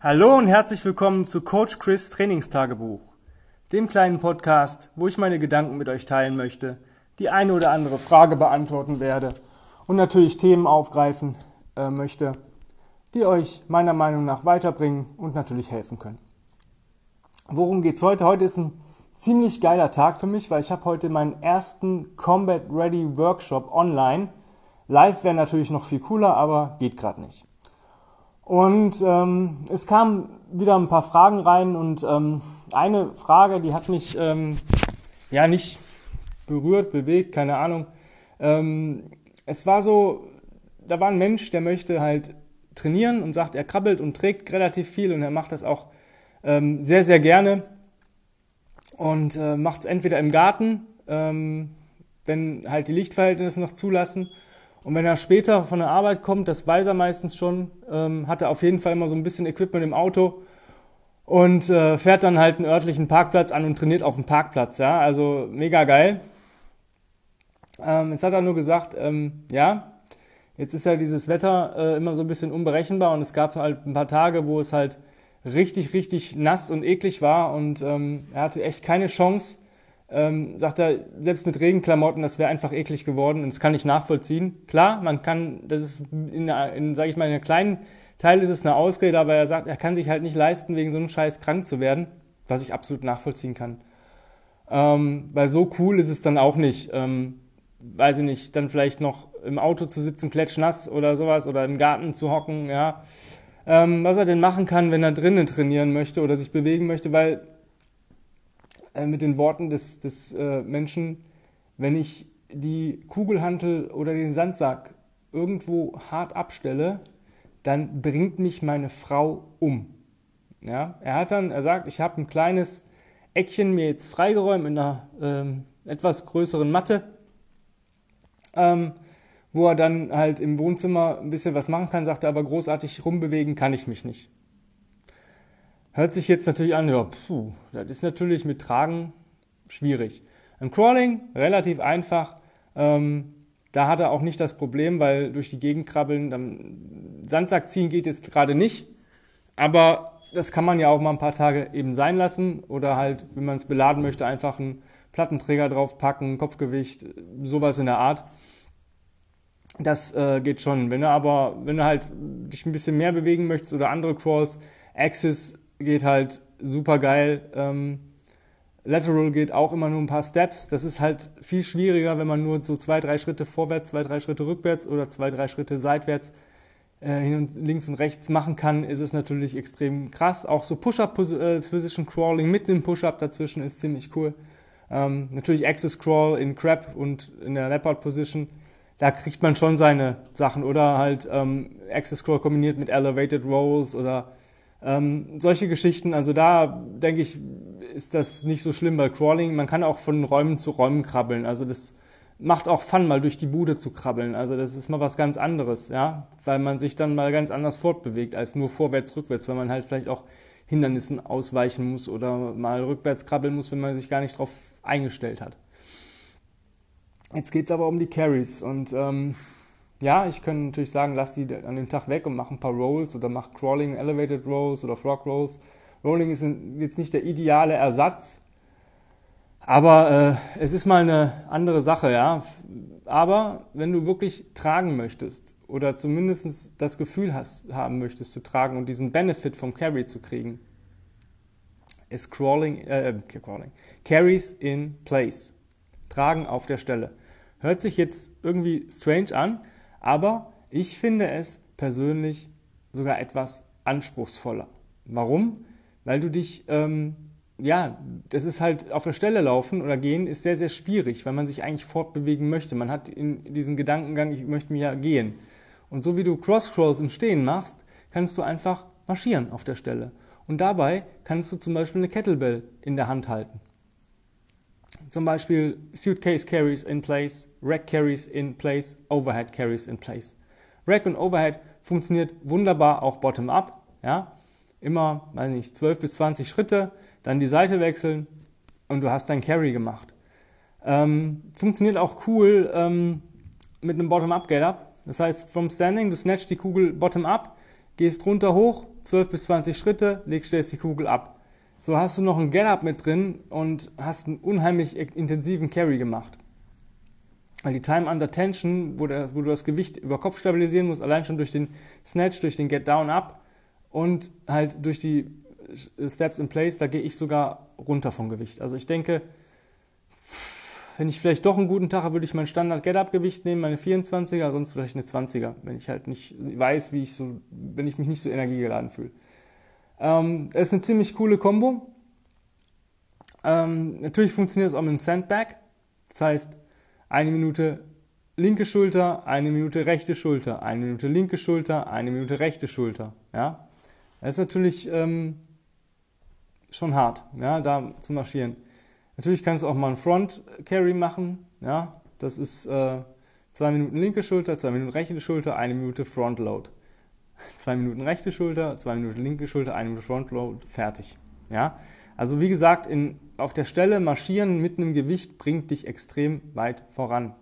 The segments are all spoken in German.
Hallo und herzlich willkommen zu Coach Chris Trainingstagebuch, dem kleinen Podcast, wo ich meine Gedanken mit euch teilen möchte, die eine oder andere Frage beantworten werde und natürlich Themen aufgreifen äh, möchte, die euch meiner Meinung nach weiterbringen und natürlich helfen können. Worum geht's heute? Heute ist ein ziemlich geiler Tag für mich, weil ich habe heute meinen ersten Combat Ready Workshop online. Live wäre natürlich noch viel cooler, aber geht gerade nicht. Und ähm, es kamen wieder ein paar Fragen rein und ähm, eine Frage, die hat mich ähm, ja nicht berührt, bewegt, keine Ahnung. Ähm, es war so, da war ein Mensch, der möchte halt trainieren und sagt, er krabbelt und trägt relativ viel und er macht das auch ähm, sehr, sehr gerne und äh, macht es entweder im Garten, ähm, wenn halt die Lichtverhältnisse noch zulassen, und wenn er später von der Arbeit kommt, das weiß er meistens schon, ähm, hat er auf jeden Fall immer so ein bisschen Equipment im Auto und äh, fährt dann halt einen örtlichen Parkplatz an und trainiert auf dem Parkplatz. Ja, also mega geil. Ähm, jetzt hat er nur gesagt, ähm, ja, jetzt ist ja dieses Wetter äh, immer so ein bisschen unberechenbar und es gab halt ein paar Tage, wo es halt richtig, richtig nass und eklig war und ähm, er hatte echt keine Chance, ähm, sagt er, selbst mit Regenklamotten, das wäre einfach eklig geworden und das kann ich nachvollziehen. Klar, man kann, das ist in, in sage ich mal, in einem kleinen Teil ist es eine Ausrede, aber er sagt, er kann sich halt nicht leisten, wegen so einem Scheiß krank zu werden, was ich absolut nachvollziehen kann. Ähm, weil so cool ist es dann auch nicht, ähm, weiß ich nicht, dann vielleicht noch im Auto zu sitzen, klatschnass oder sowas oder im Garten zu hocken, ja. Ähm, was er denn machen kann, wenn er drinnen trainieren möchte oder sich bewegen möchte, weil äh, mit den Worten des, des äh, Menschen, wenn ich die Kugelhantel oder den Sandsack irgendwo hart abstelle, dann bringt mich meine Frau um. Ja, er hat dann, er sagt, ich habe ein kleines Eckchen mir jetzt freigeräumt in einer ähm, etwas größeren Matte, ähm, wo er dann halt im Wohnzimmer ein bisschen was machen kann, sagt er, aber großartig rumbewegen kann ich mich nicht. Hört sich jetzt natürlich an, ja, puh, das ist natürlich mit Tragen schwierig. Im Crawling relativ einfach. Ähm, da hat er auch nicht das Problem, weil durch die Gegend krabbeln, dann Sandsack ziehen geht jetzt gerade nicht. Aber das kann man ja auch mal ein paar Tage eben sein lassen oder halt, wenn man es beladen möchte, einfach einen Plattenträger draufpacken, Kopfgewicht, sowas in der Art. Das äh, geht schon. Wenn du aber, wenn du halt dich ein bisschen mehr bewegen möchtest oder andere Crawls, Axis geht halt super geil. Ähm, Lateral geht auch immer nur ein paar Steps. Das ist halt viel schwieriger, wenn man nur so zwei, drei Schritte vorwärts, zwei, drei Schritte rückwärts oder zwei, drei Schritte seitwärts äh, hin und links und rechts machen kann, ist es natürlich extrem krass. Auch so Push-Up-Position äh, Crawling mit einem Push-Up dazwischen ist ziemlich cool. Ähm, natürlich Axis Crawl in Crab und in der Leopard Position. Da kriegt man schon seine Sachen oder halt ähm, Axis Crawl kombiniert mit Elevated Rolls oder ähm, solche Geschichten, also da denke ich, ist das nicht so schlimm bei Crawling. Man kann auch von Räumen zu Räumen krabbeln. Also das macht auch Fun, mal durch die Bude zu krabbeln. Also das ist mal was ganz anderes, ja, weil man sich dann mal ganz anders fortbewegt als nur vorwärts, rückwärts, weil man halt vielleicht auch Hindernissen ausweichen muss oder mal rückwärts krabbeln muss, wenn man sich gar nicht darauf eingestellt hat. Jetzt geht's aber um die Carries und ähm, ja, ich kann natürlich sagen, lass die an dem Tag weg und mach ein paar Rolls oder mach Crawling, Elevated Rolls oder Frog Rolls. Rolling ist jetzt nicht der ideale Ersatz, aber äh, es ist mal eine andere Sache, ja. Aber wenn du wirklich tragen möchtest oder zumindest das Gefühl hast, haben möchtest zu tragen und diesen Benefit vom Carry zu kriegen, ist Crawling, äh, Crawling, Carries in Place. Tragen auf der Stelle. Hört sich jetzt irgendwie strange an, aber ich finde es persönlich sogar etwas anspruchsvoller. Warum? Weil du dich, ähm, ja, das ist halt auf der Stelle laufen oder gehen ist sehr, sehr schwierig, weil man sich eigentlich fortbewegen möchte. Man hat in diesem Gedankengang, ich möchte mir ja gehen. Und so wie du Cross-Crawls im Stehen machst, kannst du einfach marschieren auf der Stelle. Und dabei kannst du zum Beispiel eine Kettlebell in der Hand halten. Zum Beispiel Suitcase Carries in place, Rack Carries in place, Overhead Carries in place. Rack und Overhead funktioniert wunderbar auch bottom-up. Ja? Immer, weiß nicht, 12 bis 20 Schritte, dann die Seite wechseln und du hast dein Carry gemacht. Ähm, funktioniert auch cool ähm, mit einem Bottom-up Get-Up. Das heißt, vom Standing, du snatch die Kugel bottom-up, gehst runter hoch, 12 bis 20 Schritte, legst stellst die Kugel ab. So hast du noch ein Get-Up mit drin und hast einen unheimlich intensiven Carry gemacht. Weil die Time Under Tension, wo, das, wo du das Gewicht über Kopf stabilisieren musst, allein schon durch den Snatch, durch den Get Down Up und halt durch die Steps in Place, da gehe ich sogar runter vom Gewicht. Also ich denke, wenn ich vielleicht doch einen guten Tag habe, würde ich mein Standard Get-Up-Gewicht nehmen, meine 24er, sonst vielleicht eine 20er, wenn ich halt nicht weiß, wie ich so, wenn ich mich nicht so energiegeladen fühle. Ähm, ist eine ziemlich coole Combo. Ähm, natürlich funktioniert es auch mit einem Sandbag. Das heißt, eine Minute linke Schulter, eine Minute rechte Schulter, eine Minute linke Schulter, eine Minute rechte Schulter. Ja, das ist natürlich ähm, schon hart, ja, da zu marschieren. Natürlich kannst du auch mal einen Front Carry machen. Ja, das ist äh, zwei Minuten linke Schulter, zwei Minuten rechte Schulter, eine Minute Front Load. Zwei Minuten rechte Schulter, zwei Minuten linke Schulter, eine Minute Front Load, fertig. Ja, also wie gesagt, in, auf der Stelle marschieren mit einem Gewicht bringt dich extrem weit voran.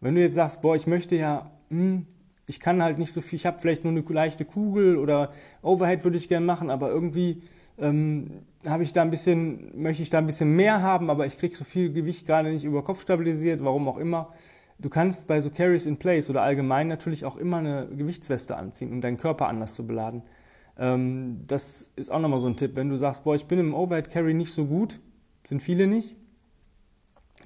Wenn du jetzt sagst, boah, ich möchte ja, hm, ich kann halt nicht so viel, ich habe vielleicht nur eine leichte Kugel oder Overhead würde ich gerne machen, aber irgendwie ähm, habe ich da ein bisschen, möchte ich da ein bisschen mehr haben, aber ich kriege so viel Gewicht gerade nicht über Kopf stabilisiert, warum auch immer. Du kannst bei so Carries in Place oder allgemein natürlich auch immer eine Gewichtsweste anziehen, um deinen Körper anders zu beladen. Ähm, das ist auch nochmal so ein Tipp. Wenn du sagst, boah, ich bin im Overhead Carry nicht so gut, sind viele nicht.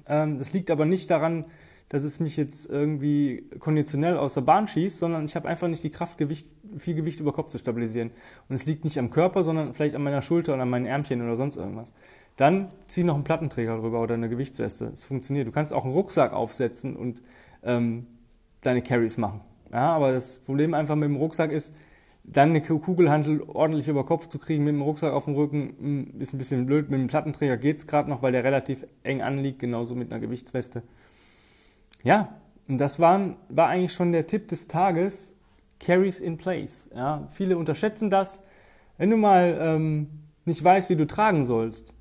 Ähm, das liegt aber nicht daran, dass es mich jetzt irgendwie konditionell aus der Bahn schießt, sondern ich habe einfach nicht die Kraft, Gewicht, viel Gewicht über Kopf zu stabilisieren. Und es liegt nicht am Körper, sondern vielleicht an meiner Schulter oder an meinen Ärmchen oder sonst irgendwas. Dann zieh noch einen Plattenträger drüber oder eine Gewichtsweste. Es funktioniert. Du kannst auch einen Rucksack aufsetzen und ähm, deine Carries machen. Ja, aber das Problem einfach mit dem Rucksack ist, dann eine Kugelhandel ordentlich über Kopf zu kriegen mit dem Rucksack auf dem Rücken, hm, ist ein bisschen blöd. Mit dem Plattenträger geht's gerade noch, weil der relativ eng anliegt, genauso mit einer Gewichtsweste. Ja, und das waren, war eigentlich schon der Tipp des Tages, Carries in Place. Ja, viele unterschätzen das. Wenn du mal ähm, nicht weißt, wie du tragen sollst,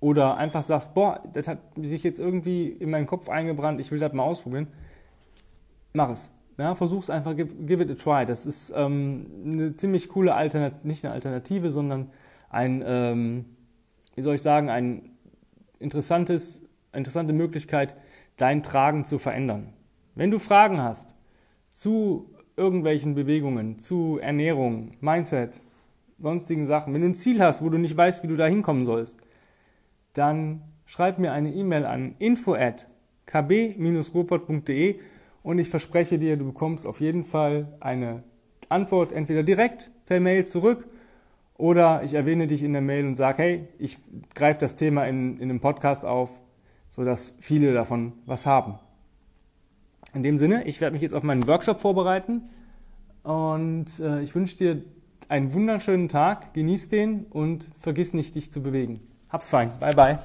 oder einfach sagst, boah, das hat sich jetzt irgendwie in meinen Kopf eingebrannt, ich will das mal ausprobieren, mach es. Ja, versuch's einfach, give, give it a try. Das ist ähm, eine ziemlich coole Alternative, nicht eine Alternative, sondern ein, ähm, wie soll ich sagen, ein interessantes, interessante Möglichkeit, dein Tragen zu verändern. Wenn du Fragen hast zu irgendwelchen Bewegungen, zu Ernährung, Mindset, sonstigen Sachen, wenn du ein Ziel hast, wo du nicht weißt, wie du da hinkommen sollst, dann schreib mir eine E-Mail an info at kb-robot.de und ich verspreche dir, du bekommst auf jeden Fall eine Antwort entweder direkt per Mail zurück oder ich erwähne dich in der Mail und sage, hey, ich greife das Thema in, in einem Podcast auf sodass viele davon was haben. In dem Sinne, ich werde mich jetzt auf meinen Workshop vorbereiten und äh, ich wünsche dir einen wunderschönen Tag, genieß den und vergiss nicht, dich zu bewegen. Hab's fein. Bye bye.